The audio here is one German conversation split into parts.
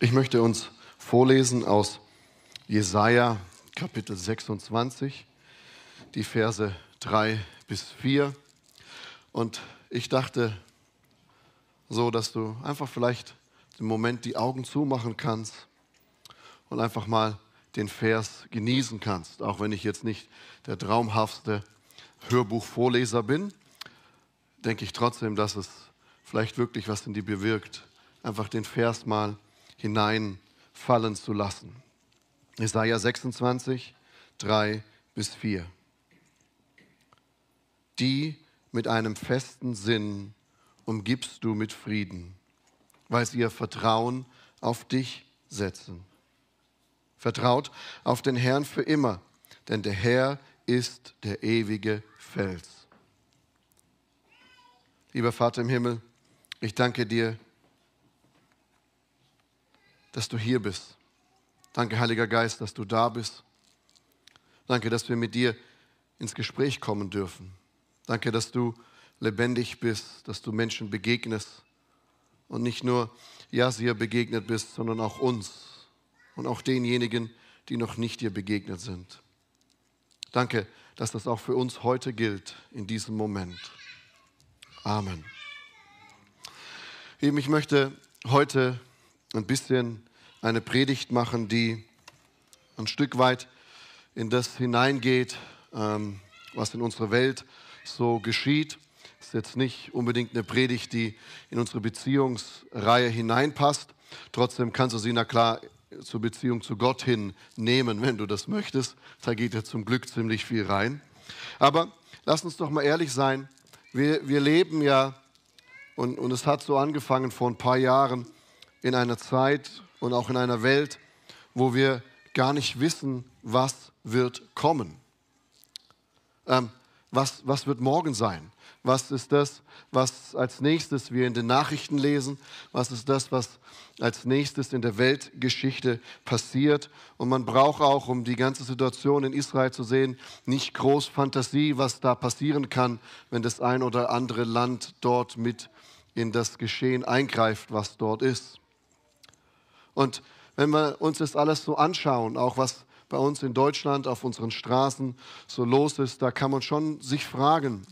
Ich möchte uns vorlesen aus Jesaja Kapitel 26, die Verse 3 bis 4. Und ich dachte so, dass du einfach vielleicht im Moment die Augen zumachen kannst und einfach mal den Vers genießen kannst, auch wenn ich jetzt nicht der traumhaftste Hörbuchvorleser bin, denke ich trotzdem, dass es vielleicht wirklich was in dir bewirkt, einfach den Vers mal hineinfallen zu lassen. Jesaja 26, 3 bis 4. Die mit einem festen Sinn umgibst du mit Frieden, weil sie ihr Vertrauen auf dich setzen. Vertraut auf den Herrn für immer, denn der Herr ist der ewige Fels. Lieber Vater im Himmel, ich danke dir, dass du hier bist. Danke, Heiliger Geist, dass du da bist. Danke, dass wir mit dir ins Gespräch kommen dürfen. Danke, dass du lebendig bist, dass du Menschen begegnest und nicht nur Jasir begegnet bist, sondern auch uns und auch denjenigen, die noch nicht dir begegnet sind. Danke, dass das auch für uns heute gilt, in diesem Moment. Amen. Ich möchte heute ein bisschen eine Predigt machen, die ein Stück weit in das hineingeht, ähm, was in unserer Welt so geschieht. Es ist jetzt nicht unbedingt eine Predigt, die in unsere Beziehungsreihe hineinpasst. Trotzdem kannst du sie, na klar, zur Beziehung zu Gott hin nehmen, wenn du das möchtest. Da geht ja zum Glück ziemlich viel rein. Aber lass uns doch mal ehrlich sein. Wir, wir leben ja, und, und es hat so angefangen vor ein paar Jahren, in einer Zeit und auch in einer Welt, wo wir gar nicht wissen, was wird kommen. Ähm, was, was wird morgen sein? Was ist das, was als nächstes wir in den Nachrichten lesen? Was ist das, was als nächstes in der Weltgeschichte passiert? Und man braucht auch, um die ganze Situation in Israel zu sehen, nicht groß Fantasie, was da passieren kann, wenn das ein oder andere Land dort mit in das Geschehen eingreift, was dort ist. Und wenn wir uns das alles so anschauen, auch was bei uns in Deutschland auf unseren Straßen so los ist, da kann man schon sich fragen,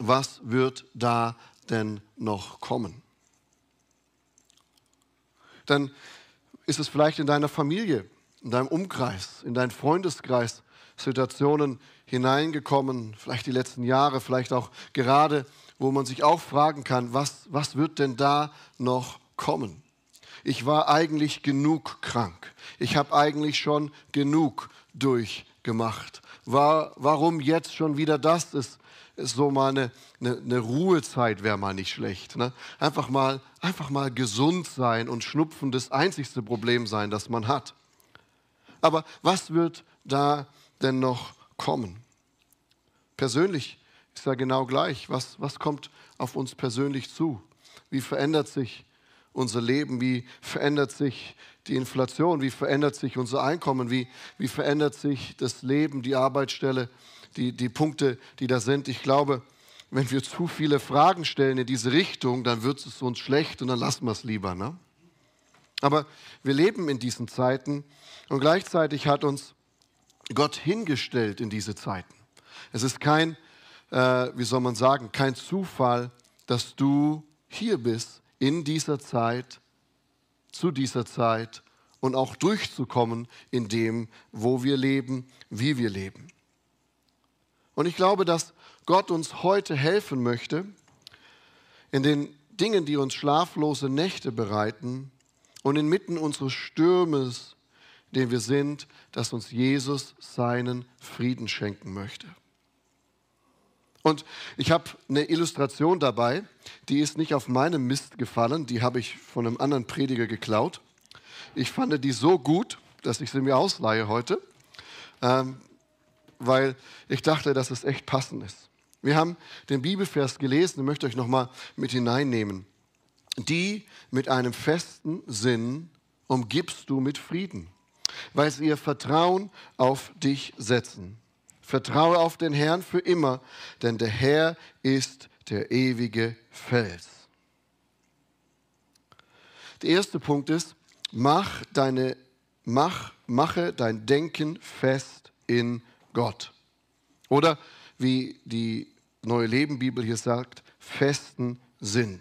was wird da denn noch kommen? Dann ist es vielleicht in deiner Familie, in deinem Umkreis, in deinem Freundeskreis Situationen hineingekommen, vielleicht die letzten Jahre, vielleicht auch gerade, wo man sich auch fragen kann, was, was wird denn da noch kommen? Ich war eigentlich genug krank. Ich habe eigentlich schon genug durchgemacht. War, warum jetzt schon wieder das? Ist, ist so mal eine, eine, eine Ruhezeit wäre mal nicht schlecht. Ne? Einfach, mal, einfach mal gesund sein und Schnupfen das einzigste Problem sein, das man hat. Aber was wird da denn noch kommen? Persönlich ist ja genau gleich. Was, was kommt auf uns persönlich zu? Wie verändert sich unser Leben? Wie verändert sich die Inflation? Wie verändert sich unser Einkommen? Wie, wie verändert sich das Leben, die Arbeitsstelle, die, die Punkte, die da sind? Ich glaube, wenn wir zu viele Fragen stellen in diese Richtung, dann wird es uns schlecht und dann lassen wir es lieber. Ne? Aber wir leben in diesen Zeiten und gleichzeitig hat uns Gott hingestellt in diese Zeiten. Es ist kein, äh, wie soll man sagen, kein Zufall, dass du hier bist in dieser Zeit, zu dieser Zeit und auch durchzukommen in dem, wo wir leben, wie wir leben. Und ich glaube, dass Gott uns heute helfen möchte, in den Dingen, die uns schlaflose Nächte bereiten und inmitten unseres Stürmes, den wir sind, dass uns Jesus seinen Frieden schenken möchte. Und ich habe eine Illustration dabei, die ist nicht auf meinem Mist gefallen, die habe ich von einem anderen Prediger geklaut. Ich fand die so gut, dass ich sie mir ausleihe heute, ähm, weil ich dachte, dass es echt passend ist. Wir haben den Bibelvers gelesen, ich möchte euch nochmal mit hineinnehmen. Die mit einem festen Sinn umgibst du mit Frieden, weil sie ihr Vertrauen auf dich setzen. Vertraue auf den Herrn für immer, denn der Herr ist der ewige Fels. Der erste Punkt ist, mach deine, mach, mache dein Denken fest in Gott. Oder wie die Neue Leben Bibel hier sagt, festen Sinn.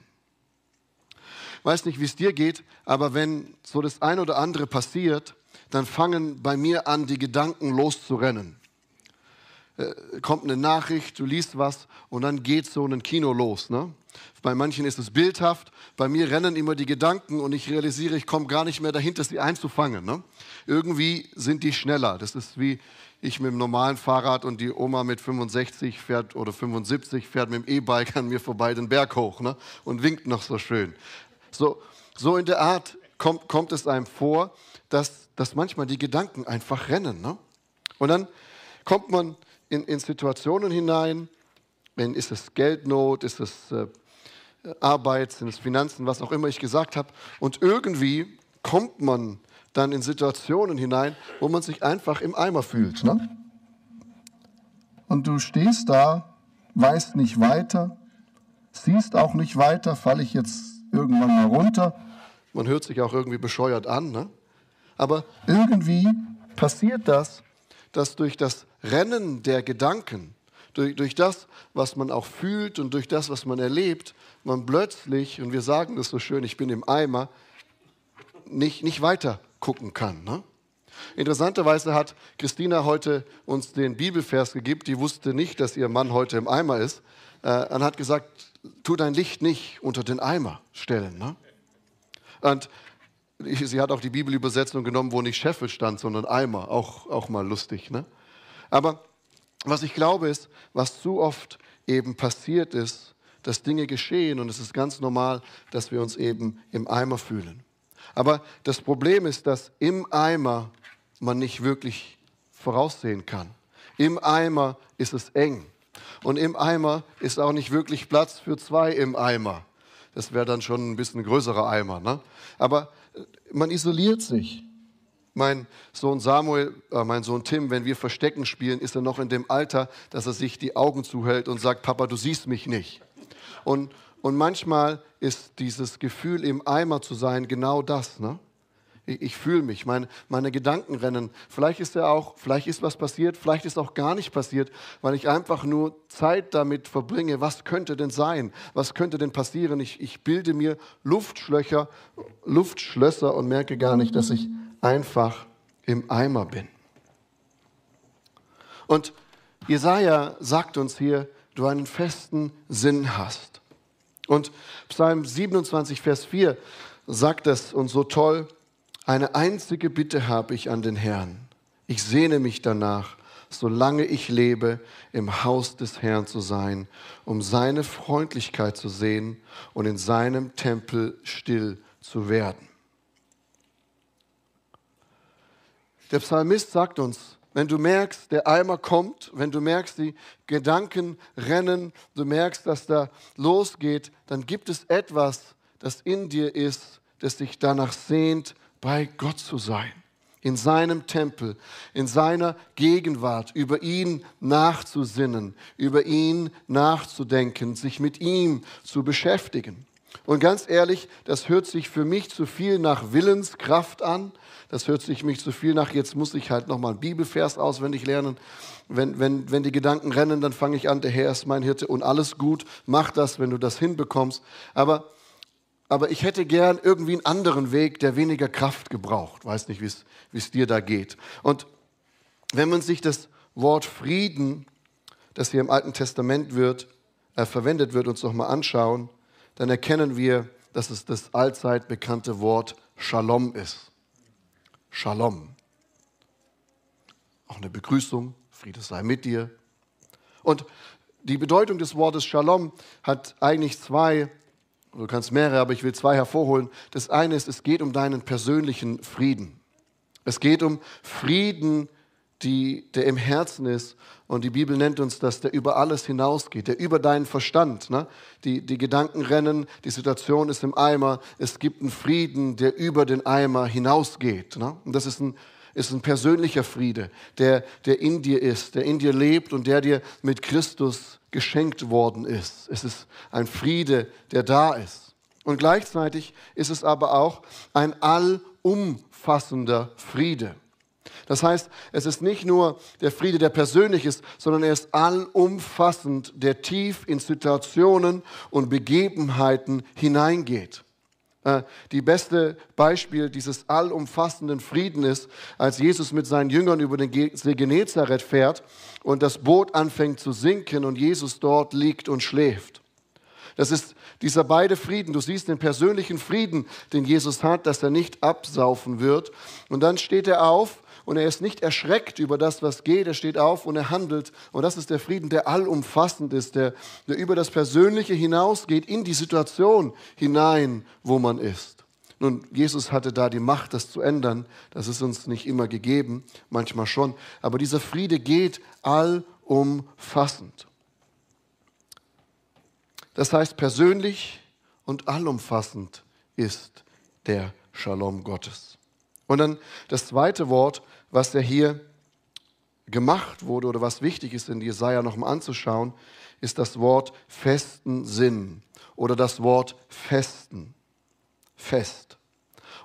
Weiß nicht, wie es dir geht, aber wenn so das ein oder andere passiert, dann fangen bei mir an, die Gedanken loszurennen. Äh, kommt eine Nachricht, du liest was und dann geht so ein Kino los. Ne? Bei manchen ist es bildhaft, bei mir rennen immer die Gedanken und ich realisiere, ich komme gar nicht mehr dahinter, sie einzufangen. Ne? Irgendwie sind die schneller. Das ist wie ich mit dem normalen Fahrrad und die Oma mit 65 fährt oder 75 fährt mit dem E-Bike an mir vorbei den Berg hoch ne? und winkt noch so schön. So, so in der Art kommt, kommt es einem vor, dass, dass manchmal die Gedanken einfach rennen. Ne? Und dann kommt man in, in Situationen hinein, wenn ist es Geldnot, ist es äh, Arbeit, sind es Finanzen, was auch immer ich gesagt habe. Und irgendwie kommt man dann in Situationen hinein, wo man sich einfach im Eimer fühlt. Ne? Und du stehst da, weißt nicht weiter, siehst auch nicht weiter, falle ich jetzt irgendwann mal runter. Man hört sich auch irgendwie bescheuert an. Ne? Aber irgendwie passiert das, dass durch das Rennen der Gedanken, durch, durch das, was man auch fühlt und durch das, was man erlebt, man plötzlich, und wir sagen das so schön, ich bin im Eimer, nicht, nicht weiter gucken kann. Ne? Interessanterweise hat Christina heute uns den Bibelvers gegeben, die wusste nicht, dass ihr Mann heute im Eimer ist, äh, und hat gesagt, tu dein Licht nicht unter den Eimer stellen. Ne? Und sie hat auch die Bibelübersetzung genommen, wo nicht Scheffel stand, sondern Eimer. Auch, auch mal lustig. Ne? Aber was ich glaube ist, was zu oft eben passiert ist, dass Dinge geschehen und es ist ganz normal, dass wir uns eben im Eimer fühlen. Aber das Problem ist, dass im Eimer man nicht wirklich voraussehen kann. Im Eimer ist es eng. Und im Eimer ist auch nicht wirklich Platz für zwei im Eimer. Das wäre dann schon ein bisschen größerer Eimer. Ne? Aber man isoliert sich. Mein Sohn Samuel, äh, mein Sohn Tim, wenn wir Verstecken spielen, ist er noch in dem Alter, dass er sich die Augen zuhält und sagt, Papa, du siehst mich nicht. Und, und manchmal ist dieses Gefühl, im Eimer zu sein, genau das. Ne? Ich, ich fühle mich, meine, meine Gedanken rennen. Vielleicht ist ja auch, vielleicht ist was passiert, vielleicht ist auch gar nicht passiert, weil ich einfach nur Zeit damit verbringe. Was könnte denn sein? Was könnte denn passieren? Ich, ich bilde mir Luftschlöcher, Luftschlösser und merke gar nicht, dass ich einfach im Eimer bin. Und Jesaja sagt uns hier, du einen festen Sinn hast. Und Psalm 27, Vers 4 sagt es uns so toll, eine einzige Bitte habe ich an den Herrn. Ich sehne mich danach, solange ich lebe, im Haus des Herrn zu sein, um seine Freundlichkeit zu sehen und in seinem Tempel still zu werden. Der Psalmist sagt uns, wenn du merkst, der Eimer kommt, wenn du merkst, die Gedanken rennen, du merkst, dass da losgeht, dann gibt es etwas, das in dir ist, das dich danach sehnt, bei Gott zu sein, in seinem Tempel, in seiner Gegenwart, über ihn nachzusinnen, über ihn nachzudenken, sich mit ihm zu beschäftigen. Und ganz ehrlich, das hört sich für mich zu viel nach Willenskraft an. Das hört sich mich zu viel nach, jetzt muss ich halt nochmal einen Bibelvers auswendig lernen. Wenn, wenn, wenn die Gedanken rennen, dann fange ich an, der Herr ist mein Hirte und alles gut, mach das, wenn du das hinbekommst. Aber aber ich hätte gern irgendwie einen anderen Weg, der weniger Kraft gebraucht. Weiß nicht, wie es dir da geht. Und wenn man sich das Wort Frieden, das hier im Alten Testament wird, äh, verwendet wird, uns nochmal anschauen, dann erkennen wir, dass es das allzeit bekannte Wort Shalom ist. Shalom. Auch eine Begrüßung, Friede sei mit dir. Und die Bedeutung des Wortes Shalom hat eigentlich zwei Du kannst mehrere, aber ich will zwei hervorholen. Das eine ist, es geht um deinen persönlichen Frieden. Es geht um Frieden, die, der im Herzen ist. Und die Bibel nennt uns das, der über alles hinausgeht, der über deinen Verstand. Ne? Die, die Gedanken rennen, die Situation ist im Eimer. Es gibt einen Frieden, der über den Eimer hinausgeht. Ne? Und das ist ein, ist ein persönlicher Friede, der, der in dir ist, der in dir lebt und der dir mit Christus geschenkt worden ist. Es ist ein Friede, der da ist. Und gleichzeitig ist es aber auch ein all allumfassender Friede. Das heißt, es ist nicht nur der Friede, der persönlich ist, sondern er ist allumfassend, der tief in Situationen und Begebenheiten hineingeht. Äh, die beste Beispiel dieses allumfassenden Frieden ist, als Jesus mit seinen Jüngern über den See Genezareth fährt und das Boot anfängt zu sinken und Jesus dort liegt und schläft. Das ist dieser beide Frieden. Du siehst den persönlichen Frieden, den Jesus hat, dass er nicht absaufen wird. Und dann steht er auf und er ist nicht erschreckt über das, was geht. Er steht auf und er handelt. Und das ist der Frieden, der allumfassend ist, der, der über das Persönliche hinausgeht, in die Situation hinein, wo man ist. Nun, Jesus hatte da die Macht, das zu ändern. Das ist uns nicht immer gegeben, manchmal schon. Aber dieser Friede geht allumfassend. Das heißt, persönlich und allumfassend ist der Shalom Gottes. Und dann das zweite Wort, was ja hier gemacht wurde oder was wichtig ist in Jesaja nochmal anzuschauen, ist das Wort festen Sinn oder das Wort festen. Fest.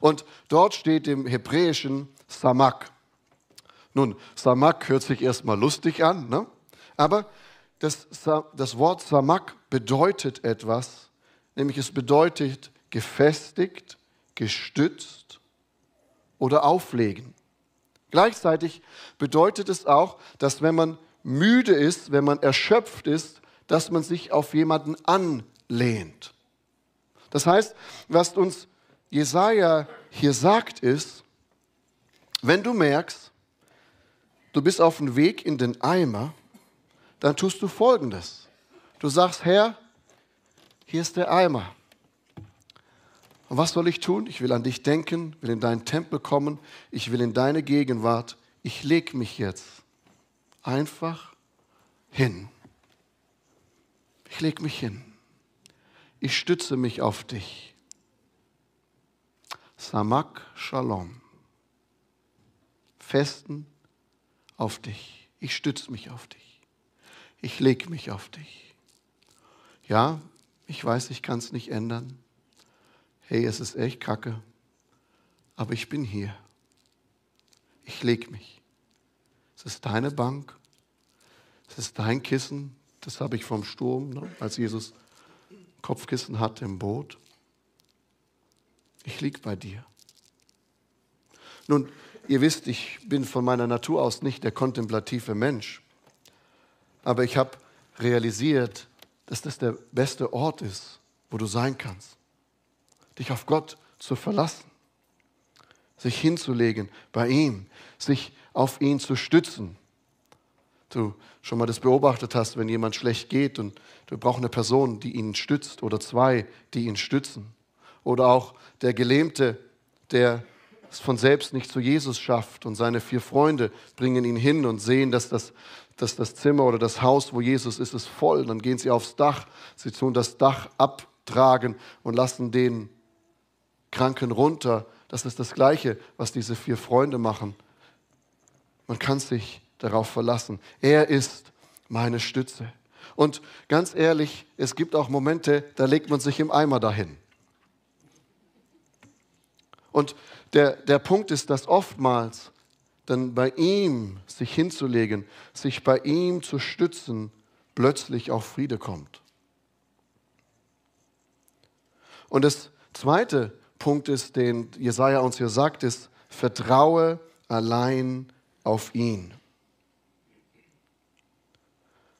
Und dort steht im Hebräischen Samak. Nun, Samak hört sich erstmal lustig an, ne? aber das, das Wort Samak bedeutet etwas, nämlich es bedeutet gefestigt, gestützt oder auflegen. Gleichzeitig bedeutet es auch, dass wenn man müde ist, wenn man erschöpft ist, dass man sich auf jemanden anlehnt. Das heißt, was uns Jesaja hier sagt, ist, wenn du merkst, du bist auf dem Weg in den Eimer, dann tust du Folgendes. Du sagst, Herr, hier ist der Eimer. Und was soll ich tun? Ich will an dich denken, will in deinen Tempel kommen, ich will in deine Gegenwart. Ich leg mich jetzt einfach hin. Ich leg mich hin. Ich stütze mich auf dich. Samak Shalom. Festen auf dich. Ich stütze mich auf dich. Ich leg mich auf dich. Ja, ich weiß, ich kann es nicht ändern hey, es ist echt kacke, aber ich bin hier. Ich leg mich. Es ist deine Bank, es ist dein Kissen, das habe ich vom Sturm, ne, als Jesus Kopfkissen hatte im Boot. Ich lieg bei dir. Nun, ihr wisst, ich bin von meiner Natur aus nicht der kontemplative Mensch, aber ich habe realisiert, dass das der beste Ort ist, wo du sein kannst dich auf Gott zu verlassen, sich hinzulegen bei ihm, sich auf ihn zu stützen. Du schon mal das beobachtet hast, wenn jemand schlecht geht und du brauchst eine Person, die ihn stützt oder zwei, die ihn stützen. Oder auch der Gelähmte, der es von selbst nicht zu Jesus schafft und seine vier Freunde bringen ihn hin und sehen, dass das, dass das Zimmer oder das Haus, wo Jesus ist, ist voll. Dann gehen sie aufs Dach, sie tun das Dach abtragen und lassen den Kranken runter. Das ist das Gleiche, was diese vier Freunde machen. Man kann sich darauf verlassen. Er ist meine Stütze. Und ganz ehrlich, es gibt auch Momente, da legt man sich im Eimer dahin. Und der, der Punkt ist, dass oftmals dann bei ihm sich hinzulegen, sich bei ihm zu stützen, plötzlich auch Friede kommt. Und das Zweite, Punkt ist, den Jesaja uns hier sagt, ist, vertraue allein auf ihn.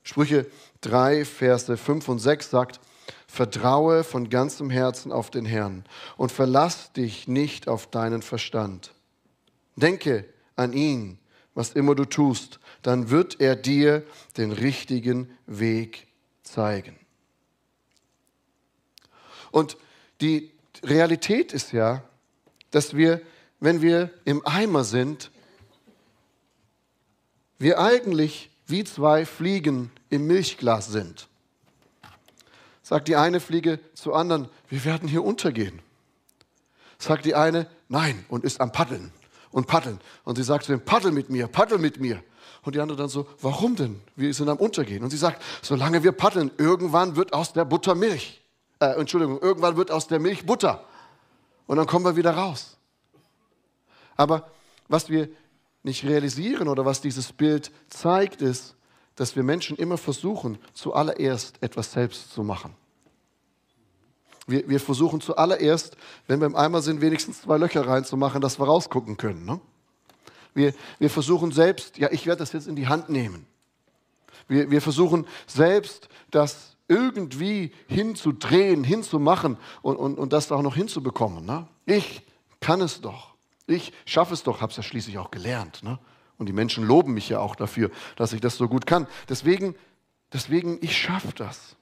Sprüche 3, Verse 5 und 6 sagt, vertraue von ganzem Herzen auf den Herrn und verlass dich nicht auf deinen Verstand. Denke an ihn, was immer du tust, dann wird er dir den richtigen Weg zeigen. Und die Realität ist ja, dass wir, wenn wir im Eimer sind, wir eigentlich wie zwei Fliegen im Milchglas sind. Sagt die eine Fliege zur anderen, wir werden hier untergehen. Sagt die eine, nein, und ist am Paddeln und paddeln. Und sie sagt zu ihm, paddel mit mir, paddel mit mir. Und die andere dann so, warum denn? Wir sind am Untergehen. Und sie sagt, solange wir paddeln, irgendwann wird aus der Butter Milch äh, Entschuldigung, irgendwann wird aus der Milch Butter. Und dann kommen wir wieder raus. Aber was wir nicht realisieren oder was dieses Bild zeigt, ist, dass wir Menschen immer versuchen, zuallererst etwas selbst zu machen. Wir, wir versuchen zuallererst, wenn wir im Eimer sind, wenigstens zwei Löcher reinzumachen, dass wir rausgucken können. Ne? Wir, wir versuchen selbst, ja, ich werde das jetzt in die Hand nehmen. Wir, wir versuchen selbst, das irgendwie hinzudrehen, hinzumachen und, und, und das auch noch hinzubekommen. Ne? Ich kann es doch. Ich schaffe es doch, habe es ja schließlich auch gelernt. Ne? Und die Menschen loben mich ja auch dafür, dass ich das so gut kann. Deswegen, deswegen ich schaffe das.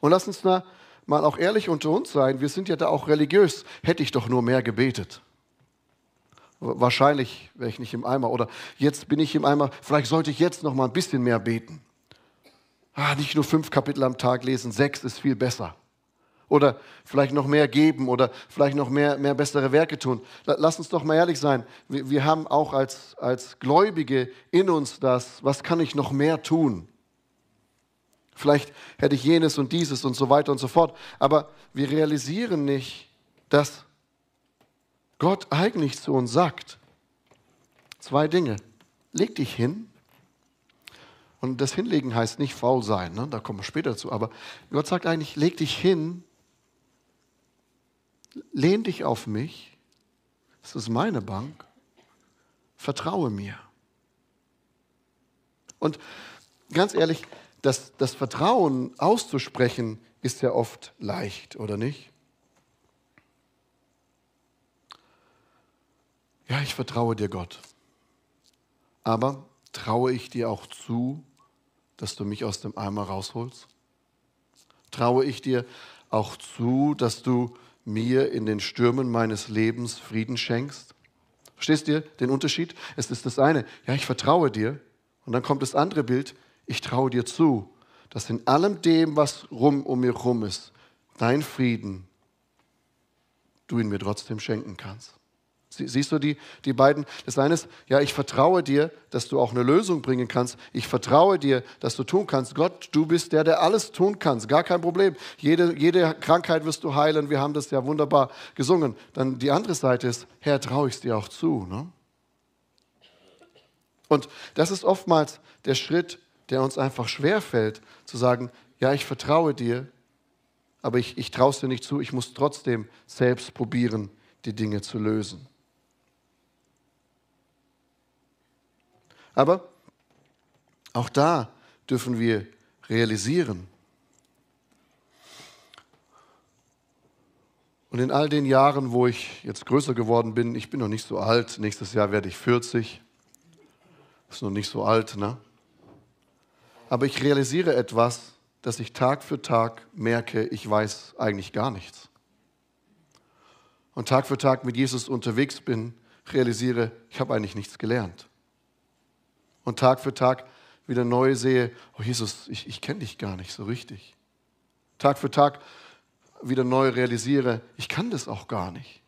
Und lass uns da mal auch ehrlich unter uns sein. Wir sind ja da auch religiös. Hätte ich doch nur mehr gebetet. Wahrscheinlich wäre ich nicht im Eimer. Oder jetzt bin ich im Eimer. Vielleicht sollte ich jetzt noch mal ein bisschen mehr beten. Ah, nicht nur fünf Kapitel am Tag lesen, sechs ist viel besser. Oder vielleicht noch mehr geben oder vielleicht noch mehr, mehr bessere Werke tun. Lass uns doch mal ehrlich sein. Wir, wir haben auch als, als Gläubige in uns das, was kann ich noch mehr tun? Vielleicht hätte ich jenes und dieses und so weiter und so fort. Aber wir realisieren nicht, dass Gott eigentlich zu uns sagt, zwei Dinge. Leg dich hin. Und das Hinlegen heißt nicht faul sein, ne? da kommen wir später zu. Aber Gott sagt eigentlich, leg dich hin, lehn dich auf mich, das ist meine Bank, vertraue mir. Und ganz ehrlich, das, das Vertrauen auszusprechen ist ja oft leicht, oder nicht? Ja, ich vertraue dir, Gott. Aber traue ich dir auch zu, dass du mich aus dem Eimer rausholst? Traue ich dir auch zu, dass du mir in den Stürmen meines Lebens Frieden schenkst? Verstehst du den Unterschied? Es ist das eine, ja, ich vertraue dir. Und dann kommt das andere Bild, ich traue dir zu, dass in allem dem, was rum um mir rum ist, dein Frieden, du ihn mir trotzdem schenken kannst. Siehst du die, die beiden? Das eine ist, ja, ich vertraue dir, dass du auch eine Lösung bringen kannst. Ich vertraue dir, dass du tun kannst. Gott, du bist der, der alles tun kannst. Gar kein Problem. Jede, jede Krankheit wirst du heilen. Wir haben das ja wunderbar gesungen. Dann die andere Seite ist, Herr, traue ich es dir auch zu. Ne? Und das ist oftmals der Schritt, der uns einfach schwerfällt, zu sagen, ja, ich vertraue dir, aber ich, ich traue es dir nicht zu. Ich muss trotzdem selbst probieren, die Dinge zu lösen. Aber auch da dürfen wir realisieren. Und in all den Jahren, wo ich jetzt größer geworden bin, ich bin noch nicht so alt, nächstes Jahr werde ich 40, ist noch nicht so alt, ne? Aber ich realisiere etwas, dass ich Tag für Tag merke, ich weiß eigentlich gar nichts. Und Tag für Tag mit Jesus unterwegs bin, realisiere, ich habe eigentlich nichts gelernt und Tag für Tag wieder neu sehe, oh Jesus, ich, ich kenne dich gar nicht so richtig. Tag für Tag wieder neu realisiere, ich kann das auch gar nicht.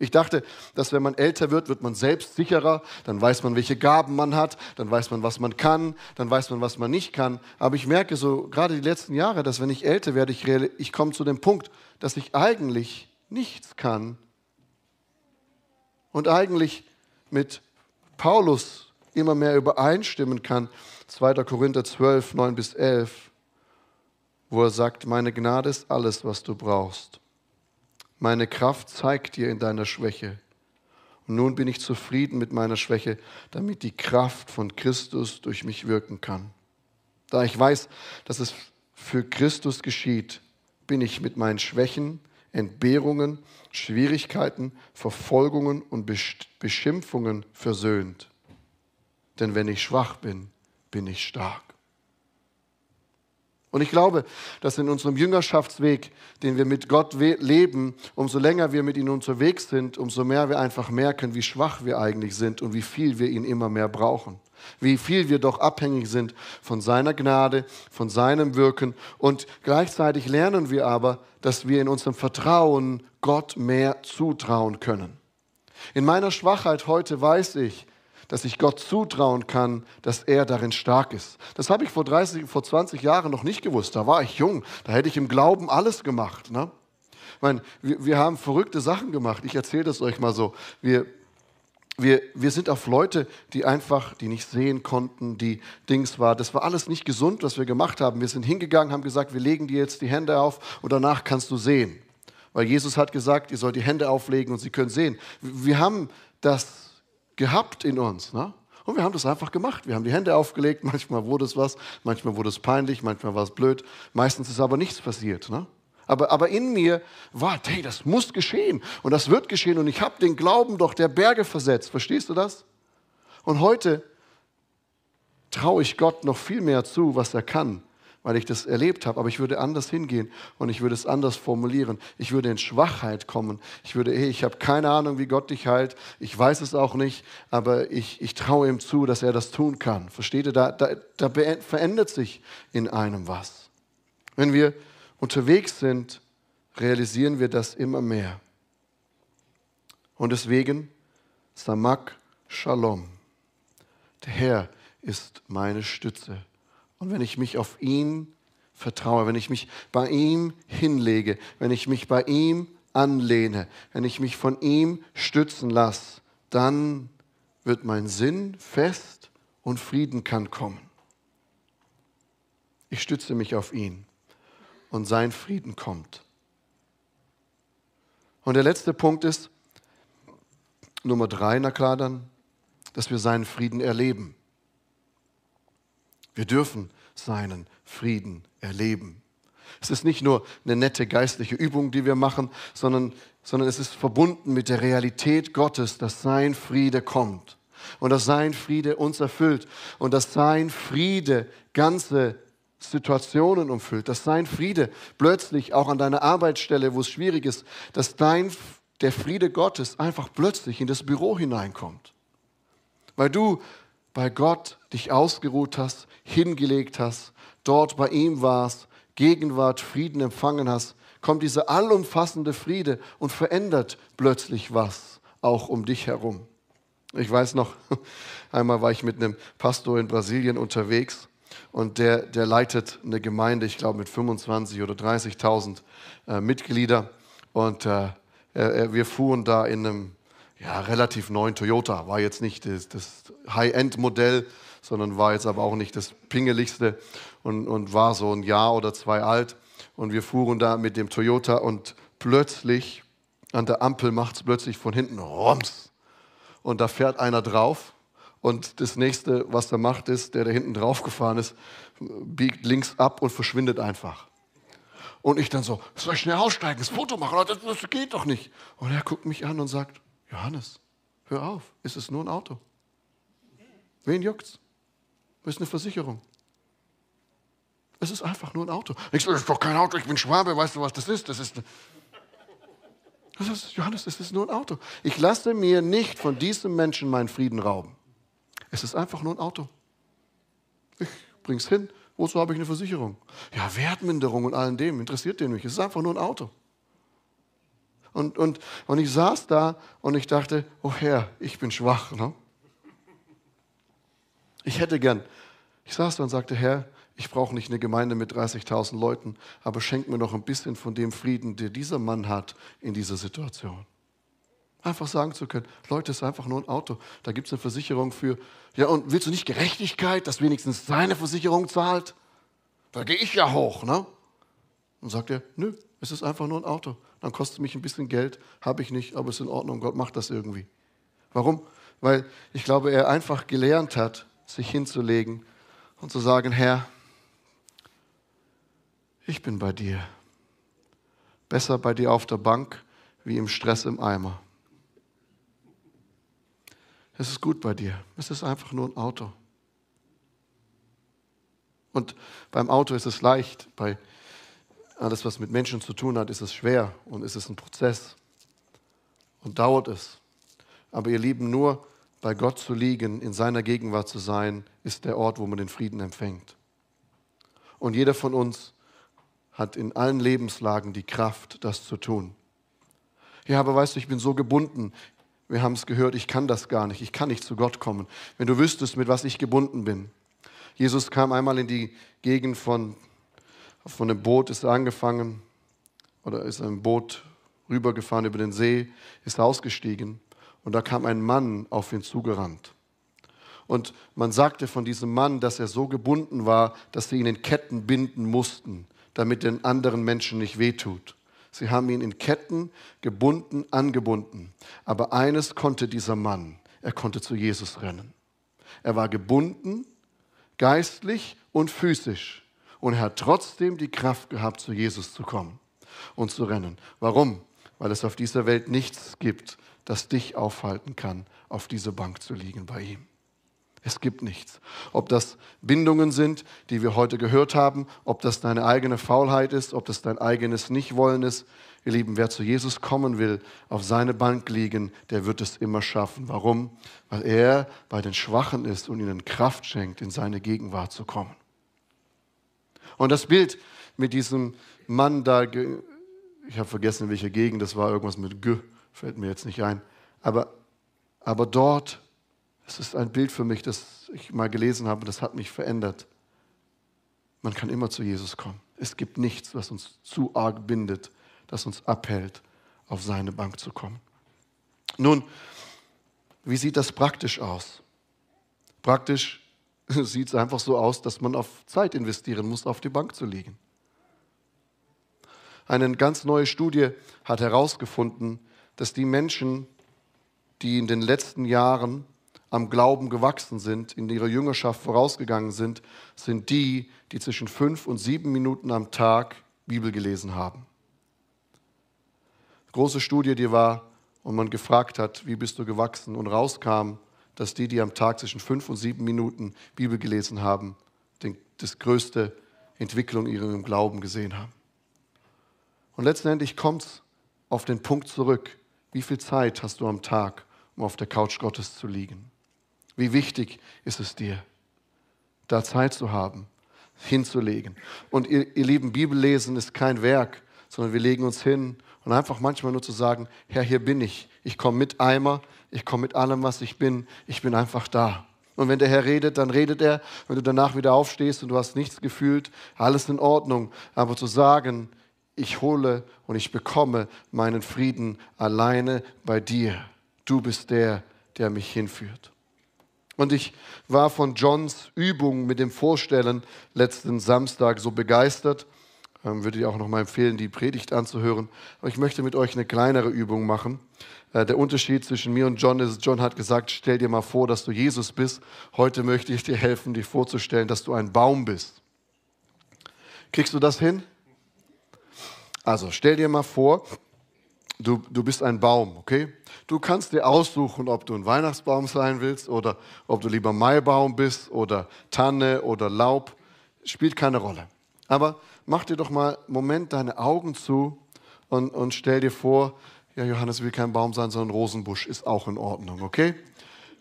Ich dachte, dass wenn man älter wird, wird man selbstsicherer, dann weiß man, welche Gaben man hat, dann weiß man, was man kann, dann weiß man, was man nicht kann. Aber ich merke so, gerade die letzten Jahre, dass wenn ich älter werde, ich, ich komme zu dem Punkt, dass ich eigentlich nichts kann und eigentlich mit Paulus immer mehr übereinstimmen kann. 2. Korinther 12, 9 bis 11, wo er sagt, meine Gnade ist alles, was du brauchst. Meine Kraft zeigt dir in deiner Schwäche. Und nun bin ich zufrieden mit meiner Schwäche, damit die Kraft von Christus durch mich wirken kann. Da ich weiß, dass es für Christus geschieht, bin ich mit meinen Schwächen, Entbehrungen, Schwierigkeiten, Verfolgungen und Beschimpfungen versöhnt denn wenn ich schwach bin, bin ich stark. Und ich glaube, dass in unserem Jüngerschaftsweg, den wir mit Gott leben, umso länger wir mit ihm unterwegs sind, umso mehr wir einfach merken, wie schwach wir eigentlich sind und wie viel wir ihn immer mehr brauchen. Wie viel wir doch abhängig sind von seiner Gnade, von seinem Wirken. Und gleichzeitig lernen wir aber, dass wir in unserem Vertrauen Gott mehr zutrauen können. In meiner Schwachheit heute weiß ich, dass ich Gott zutrauen kann, dass er darin stark ist. Das habe ich vor 30, vor 20 Jahren noch nicht gewusst. Da war ich jung. Da hätte ich im Glauben alles gemacht. Ne? Ich meine, wir, wir haben verrückte Sachen gemacht. Ich erzähle das euch mal so. Wir, wir, wir sind auf Leute, die einfach, die nicht sehen konnten, die Dings war. Das war alles nicht gesund, was wir gemacht haben. Wir sind hingegangen, haben gesagt, wir legen dir jetzt die Hände auf und danach kannst du sehen. Weil Jesus hat gesagt, ihr sollt die Hände auflegen und sie können sehen. Wir haben das gehabt in uns. Ne? Und wir haben das einfach gemacht. Wir haben die Hände aufgelegt. Manchmal wurde es was, manchmal wurde es peinlich, manchmal war es blöd. Meistens ist aber nichts passiert. Ne? Aber, aber in mir war, hey, das muss geschehen und das wird geschehen und ich habe den Glauben doch der Berge versetzt. Verstehst du das? Und heute traue ich Gott noch viel mehr zu, was er kann, weil ich das erlebt habe. Aber ich würde anders hingehen und ich würde es anders formulieren. Ich würde in Schwachheit kommen. Ich würde, hey, ich habe keine Ahnung, wie Gott dich heilt. Ich weiß es auch nicht, aber ich, ich traue ihm zu, dass er das tun kann. Versteht ihr? Da, da, da verändert sich in einem was. Wenn wir unterwegs sind, realisieren wir das immer mehr. Und deswegen, Samak Shalom. Der Herr ist meine Stütze. Und wenn ich mich auf ihn vertraue, wenn ich mich bei ihm hinlege, wenn ich mich bei ihm anlehne, wenn ich mich von ihm stützen lasse, dann wird mein Sinn fest und Frieden kann kommen. Ich stütze mich auf ihn und sein Frieden kommt. Und der letzte Punkt ist, Nummer drei, na klar dann, dass wir seinen Frieden erleben. Wir dürfen seinen Frieden erleben. Es ist nicht nur eine nette geistliche Übung, die wir machen, sondern, sondern es ist verbunden mit der Realität Gottes, dass sein Friede kommt und dass sein Friede uns erfüllt und dass sein Friede ganze Situationen umfüllt, dass sein Friede plötzlich auch an deiner Arbeitsstelle, wo es schwierig ist, dass dein, der Friede Gottes einfach plötzlich in das Büro hineinkommt. Weil du bei Gott dich ausgeruht hast, hingelegt hast, dort bei ihm warst, Gegenwart, Frieden empfangen hast, kommt dieser allumfassende Friede und verändert plötzlich was auch um dich herum. Ich weiß noch, einmal war ich mit einem Pastor in Brasilien unterwegs und der, der leitet eine Gemeinde, ich glaube mit 25 oder 30.000 äh, Mitglieder. Und äh, er, wir fuhren da in einem ja, relativ neuen Toyota. War jetzt nicht das, das High-End-Modell, sondern war jetzt aber auch nicht das pingeligste und, und war so ein Jahr oder zwei alt. Und wir fuhren da mit dem Toyota und plötzlich an der Ampel macht es plötzlich von hinten Roms. Und da fährt einer drauf und das nächste, was er macht, ist, der da hinten drauf gefahren ist, biegt links ab und verschwindet einfach. Und ich dann so, soll ich schnell aussteigen, das Foto machen? Das, das geht doch nicht. Und er guckt mich an und sagt, Johannes, hör auf, ist es nur ein Auto? Wen juckt's? Das ist eine Versicherung. Es ist einfach nur ein Auto. Ich sage, das ist doch kein Auto, ich bin Schwabe, weißt du, was das ist? Das ist, das ist Johannes, das ist nur ein Auto. Ich lasse mir nicht von diesem Menschen meinen Frieden rauben. Es ist einfach nur ein Auto. Ich bring's hin. Wozu habe ich eine Versicherung? Ja, Wertminderung und allem dem interessiert den nicht. Es ist einfach nur ein Auto. Und, und, und ich saß da und ich dachte, oh Herr, ich bin schwach. Ne? Ich hätte gern. Ich saß da und sagte, Herr, ich brauche nicht eine Gemeinde mit 30.000 Leuten, aber schenk mir noch ein bisschen von dem Frieden, der dieser Mann hat in dieser Situation. Einfach sagen zu können, Leute, es ist einfach nur ein Auto. Da gibt es eine Versicherung für. Ja, und willst du nicht Gerechtigkeit, dass wenigstens seine Versicherung zahlt? Da gehe ich ja hoch, ne? Und sagt er, nö, es ist einfach nur ein Auto. Dann kostet mich ein bisschen Geld, habe ich nicht, aber es ist in Ordnung, Gott macht das irgendwie. Warum? Weil ich glaube, er einfach gelernt hat, sich hinzulegen und zu sagen, Herr, ich bin bei dir. Besser bei dir auf der Bank wie im Stress im Eimer. Es ist gut bei dir. Es ist einfach nur ein Auto. Und beim Auto ist es leicht, bei alles, was mit Menschen zu tun hat, ist es schwer und ist es ein Prozess und dauert es. Aber ihr Lieben, nur bei Gott zu liegen, in seiner Gegenwart zu sein, ist der Ort, wo man den Frieden empfängt. Und jeder von uns hat in allen Lebenslagen die Kraft, das zu tun. Ja, aber weißt du, ich bin so gebunden wir haben es gehört, ich kann das gar nicht, ich kann nicht zu Gott kommen. Wenn du wüsstest, mit was ich gebunden bin. Jesus kam einmal in die Gegend von, von dem Boot, ist angefangen oder ist ein Boot rübergefahren über den See, ist ausgestiegen und da kam ein Mann auf ihn zugerannt. Und man sagte von diesem Mann, dass er so gebunden war, dass sie ihn in Ketten binden mussten, damit den anderen Menschen nicht wehtut. Sie haben ihn in Ketten gebunden, angebunden. Aber eines konnte dieser Mann, er konnte zu Jesus rennen. Er war gebunden, geistlich und physisch. Und er hat trotzdem die Kraft gehabt, zu Jesus zu kommen und zu rennen. Warum? Weil es auf dieser Welt nichts gibt, das dich aufhalten kann, auf dieser Bank zu liegen bei ihm. Es gibt nichts. Ob das Bindungen sind, die wir heute gehört haben, ob das deine eigene Faulheit ist, ob das dein eigenes Nichtwollen ist. Ihr Lieben, wer zu Jesus kommen will, auf seine Bank liegen, der wird es immer schaffen. Warum? Weil er bei den Schwachen ist und ihnen Kraft schenkt, in seine Gegenwart zu kommen. Und das Bild mit diesem Mann da, ich habe vergessen, in welcher Gegend, das war irgendwas mit G, fällt mir jetzt nicht ein. Aber, aber dort es ist ein Bild für mich, das ich mal gelesen habe, das hat mich verändert. Man kann immer zu Jesus kommen. Es gibt nichts, was uns zu arg bindet, das uns abhält, auf seine Bank zu kommen. Nun, wie sieht das praktisch aus? Praktisch sieht es einfach so aus, dass man auf Zeit investieren muss, auf die Bank zu liegen. Eine ganz neue Studie hat herausgefunden, dass die Menschen, die in den letzten Jahren am Glauben gewachsen sind, in ihrer Jüngerschaft vorausgegangen sind, sind die, die zwischen fünf und sieben Minuten am Tag Bibel gelesen haben. Große Studie, die war, und man gefragt hat, wie bist du gewachsen, und rauskam, dass die, die am Tag zwischen fünf und sieben Minuten Bibel gelesen haben, den, das größte Entwicklung ihrem Glauben gesehen haben. Und letztendlich kommt es auf den Punkt zurück, wie viel Zeit hast du am Tag, um auf der Couch Gottes zu liegen? Wie wichtig ist es dir, da Zeit zu haben, hinzulegen. Und ihr, ihr lieben Bibellesen ist kein Werk, sondern wir legen uns hin und einfach manchmal nur zu sagen, Herr, hier bin ich. Ich komme mit Eimer, ich komme mit allem, was ich bin. Ich bin einfach da. Und wenn der Herr redet, dann redet er. Wenn du danach wieder aufstehst und du hast nichts gefühlt, alles in Ordnung. Aber zu sagen, ich hole und ich bekomme meinen Frieden alleine bei dir. Du bist der, der mich hinführt. Und ich war von Johns Übung mit dem Vorstellen letzten Samstag so begeistert. Ähm, würde ich auch noch mal empfehlen, die Predigt anzuhören. Aber ich möchte mit euch eine kleinere Übung machen. Äh, der Unterschied zwischen mir und John ist, John hat gesagt, stell dir mal vor, dass du Jesus bist. Heute möchte ich dir helfen, dir vorzustellen, dass du ein Baum bist. Kriegst du das hin? Also stell dir mal vor, du, du bist ein Baum, okay? Du kannst dir aussuchen, ob du ein Weihnachtsbaum sein willst oder ob du lieber Maibaum bist oder Tanne oder Laub. Spielt keine Rolle. Aber mach dir doch mal einen Moment deine Augen zu und, und stell dir vor, ja, Johannes will kein Baum sein, sondern Rosenbusch ist auch in Ordnung, okay?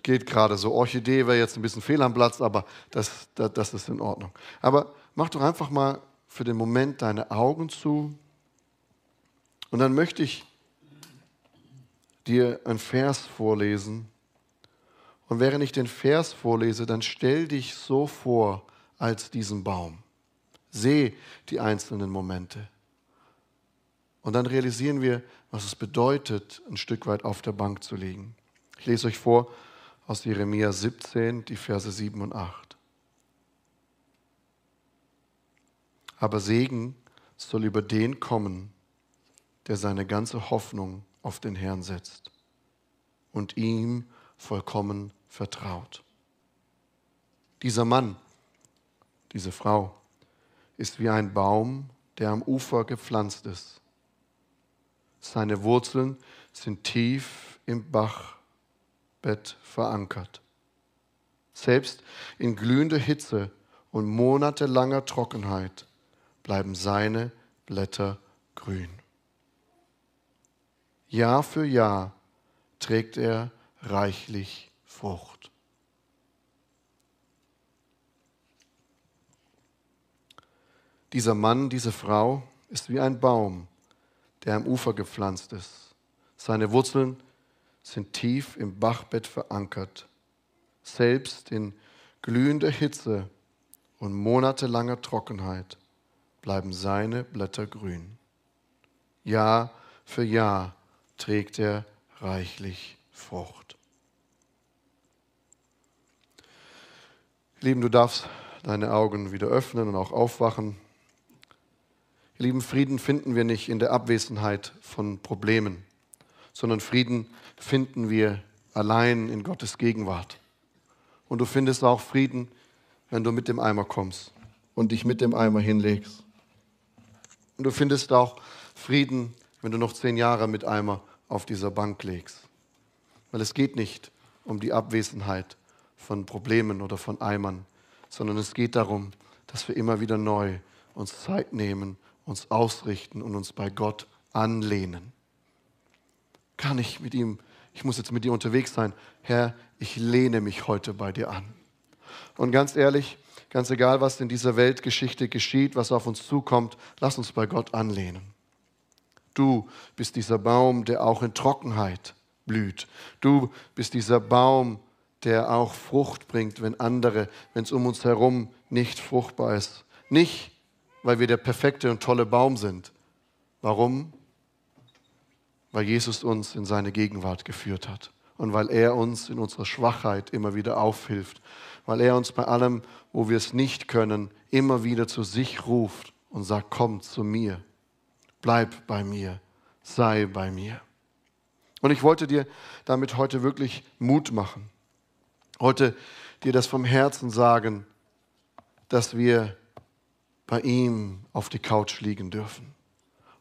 Geht gerade so. Orchidee wäre jetzt ein bisschen fehl am Platz, aber das, das, das ist in Ordnung. Aber mach doch einfach mal für den Moment deine Augen zu. Und dann möchte ich dir einen Vers vorlesen. Und während ich den Vers vorlese, dann stell dich so vor als diesen Baum. Seh die einzelnen Momente. Und dann realisieren wir, was es bedeutet, ein Stück weit auf der Bank zu liegen. Ich lese euch vor aus Jeremia 17, die Verse 7 und 8. Aber Segen soll über den kommen, der seine ganze Hoffnung auf den Herrn setzt und ihm vollkommen vertraut. Dieser Mann, diese Frau, ist wie ein Baum, der am Ufer gepflanzt ist. Seine Wurzeln sind tief im Bachbett verankert. Selbst in glühender Hitze und monatelanger Trockenheit bleiben seine Blätter grün. Jahr für Jahr trägt er reichlich Frucht. Dieser Mann, diese Frau ist wie ein Baum, der am Ufer gepflanzt ist. Seine Wurzeln sind tief im Bachbett verankert. Selbst in glühender Hitze und monatelanger Trockenheit bleiben seine Blätter grün. Jahr für Jahr trägt er reichlich Frucht. Lieben, du darfst deine Augen wieder öffnen und auch aufwachen. Lieben, Frieden finden wir nicht in der Abwesenheit von Problemen, sondern Frieden finden wir allein in Gottes Gegenwart. Und du findest auch Frieden, wenn du mit dem Eimer kommst und dich mit dem Eimer hinlegst. Und du findest auch Frieden, wenn du noch zehn Jahre mit Eimer auf dieser Bank legst. Weil es geht nicht um die Abwesenheit von Problemen oder von Eimern, sondern es geht darum, dass wir immer wieder neu uns Zeit nehmen, uns ausrichten und uns bei Gott anlehnen. Kann ich mit ihm, ich muss jetzt mit dir unterwegs sein. Herr, ich lehne mich heute bei dir an. Und ganz ehrlich, ganz egal, was in dieser Weltgeschichte geschieht, was auf uns zukommt, lass uns bei Gott anlehnen. Du bist dieser Baum, der auch in Trockenheit blüht. Du bist dieser Baum, der auch Frucht bringt, wenn andere, wenn es um uns herum nicht fruchtbar ist. Nicht, weil wir der perfekte und tolle Baum sind. Warum? Weil Jesus uns in seine Gegenwart geführt hat und weil er uns in unserer Schwachheit immer wieder aufhilft, weil er uns bei allem, wo wir es nicht können, immer wieder zu sich ruft und sagt, komm zu mir, bleib bei mir, sei bei mir. Und ich wollte dir damit heute wirklich Mut machen, heute dir das vom Herzen sagen, dass wir bei ihm auf die Couch liegen dürfen.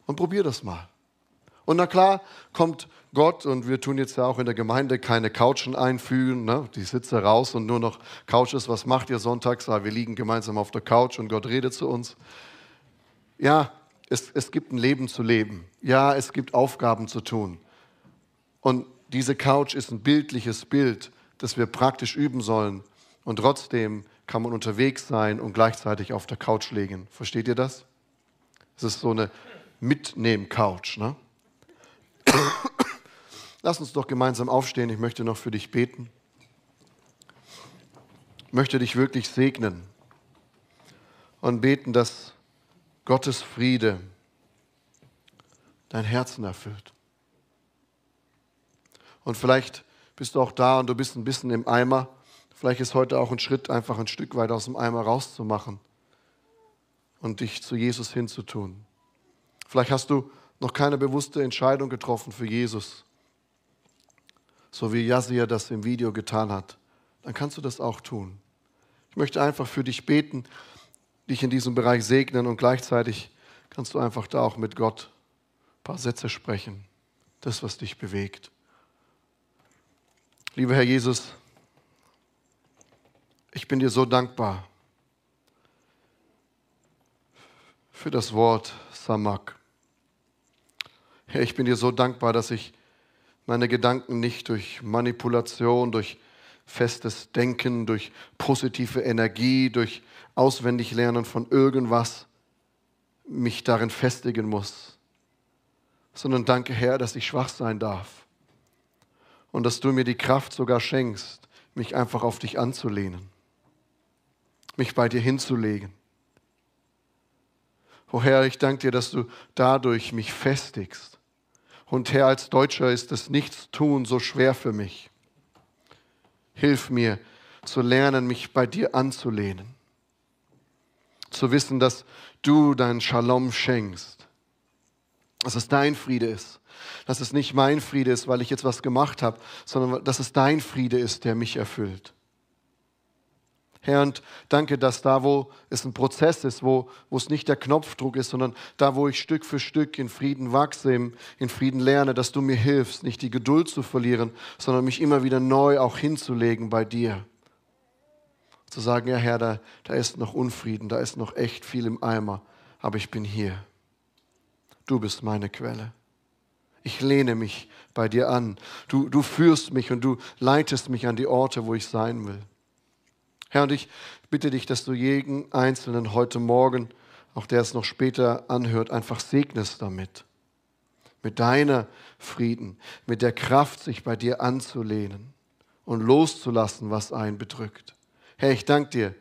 Und probier das mal. Und na klar, kommt Gott und wir tun jetzt ja auch in der Gemeinde keine Couchen einfügen, ne? die Sitze raus und nur noch Couches. Was macht ihr sonntags? Ah, wir liegen gemeinsam auf der Couch und Gott redet zu uns. Ja, es, es gibt ein Leben zu leben. Ja, es gibt Aufgaben zu tun. Und diese Couch ist ein bildliches Bild, das wir praktisch üben sollen. Und trotzdem kann man unterwegs sein und gleichzeitig auf der Couch liegen. Versteht ihr das? Es ist so eine Mitnehm-Couch. Ne? Lass uns doch gemeinsam aufstehen. Ich möchte noch für dich beten. Ich möchte dich wirklich segnen und beten, dass Gottes Friede dein Herzen erfüllt. Und vielleicht bist du auch da und du bist ein bisschen im Eimer. Vielleicht ist heute auch ein Schritt, einfach ein Stück weit aus dem Eimer rauszumachen und dich zu Jesus hinzutun. Vielleicht hast du noch keine bewusste Entscheidung getroffen für Jesus, so wie Yasir das im Video getan hat, dann kannst du das auch tun. Ich möchte einfach für dich beten, dich in diesem Bereich segnen und gleichzeitig kannst du einfach da auch mit Gott ein paar Sätze sprechen. Das, was dich bewegt. Lieber Herr Jesus, ich bin dir so dankbar für das Wort Samak. Herr, ich bin dir so dankbar, dass ich meine Gedanken nicht durch Manipulation, durch festes Denken, durch positive Energie, durch Auswendiglernen von irgendwas mich darin festigen muss, sondern danke Herr, dass ich schwach sein darf und dass du mir die Kraft sogar schenkst, mich einfach auf dich anzulehnen, mich bei dir hinzulegen. O Herr, ich danke dir, dass du dadurch mich festigst und Herr, als Deutscher ist das Nichtstun so schwer für mich. Hilf mir zu lernen, mich bei dir anzulehnen. Zu wissen, dass du dein Shalom schenkst. Dass es dein Friede ist. Dass es nicht mein Friede ist, weil ich jetzt was gemacht habe, sondern dass es dein Friede ist, der mich erfüllt. Herr, und danke, dass da, wo es ein Prozess ist, wo, wo es nicht der Knopfdruck ist, sondern da, wo ich Stück für Stück in Frieden wachse, in Frieden lerne, dass du mir hilfst, nicht die Geduld zu verlieren, sondern mich immer wieder neu auch hinzulegen bei dir. Zu sagen, ja Herr, da, da ist noch Unfrieden, da ist noch echt viel im Eimer, aber ich bin hier. Du bist meine Quelle. Ich lehne mich bei dir an. Du, du führst mich und du leitest mich an die Orte, wo ich sein will. Herr, und ich bitte dich, dass du jeden Einzelnen heute Morgen, auch der es noch später anhört, einfach segnest damit. Mit deiner Frieden, mit der Kraft, sich bei dir anzulehnen und loszulassen, was einen bedrückt. Herr, ich danke dir,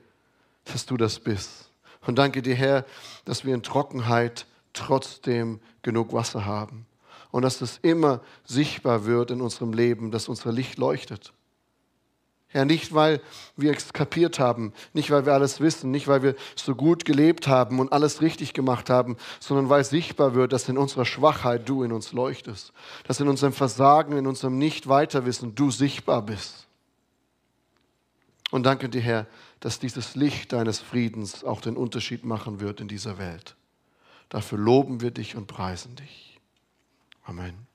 dass du das bist. Und danke dir, Herr, dass wir in Trockenheit trotzdem genug Wasser haben. Und dass das immer sichtbar wird in unserem Leben, dass unser Licht leuchtet. Herr, nicht weil wir es kapiert haben, nicht weil wir alles wissen, nicht weil wir so gut gelebt haben und alles richtig gemacht haben, sondern weil sichtbar wird, dass in unserer Schwachheit du in uns leuchtest, dass in unserem Versagen, in unserem Nicht-Weiterwissen du sichtbar bist. Und danke dir, Herr, dass dieses Licht deines Friedens auch den Unterschied machen wird in dieser Welt. Dafür loben wir dich und preisen dich. Amen.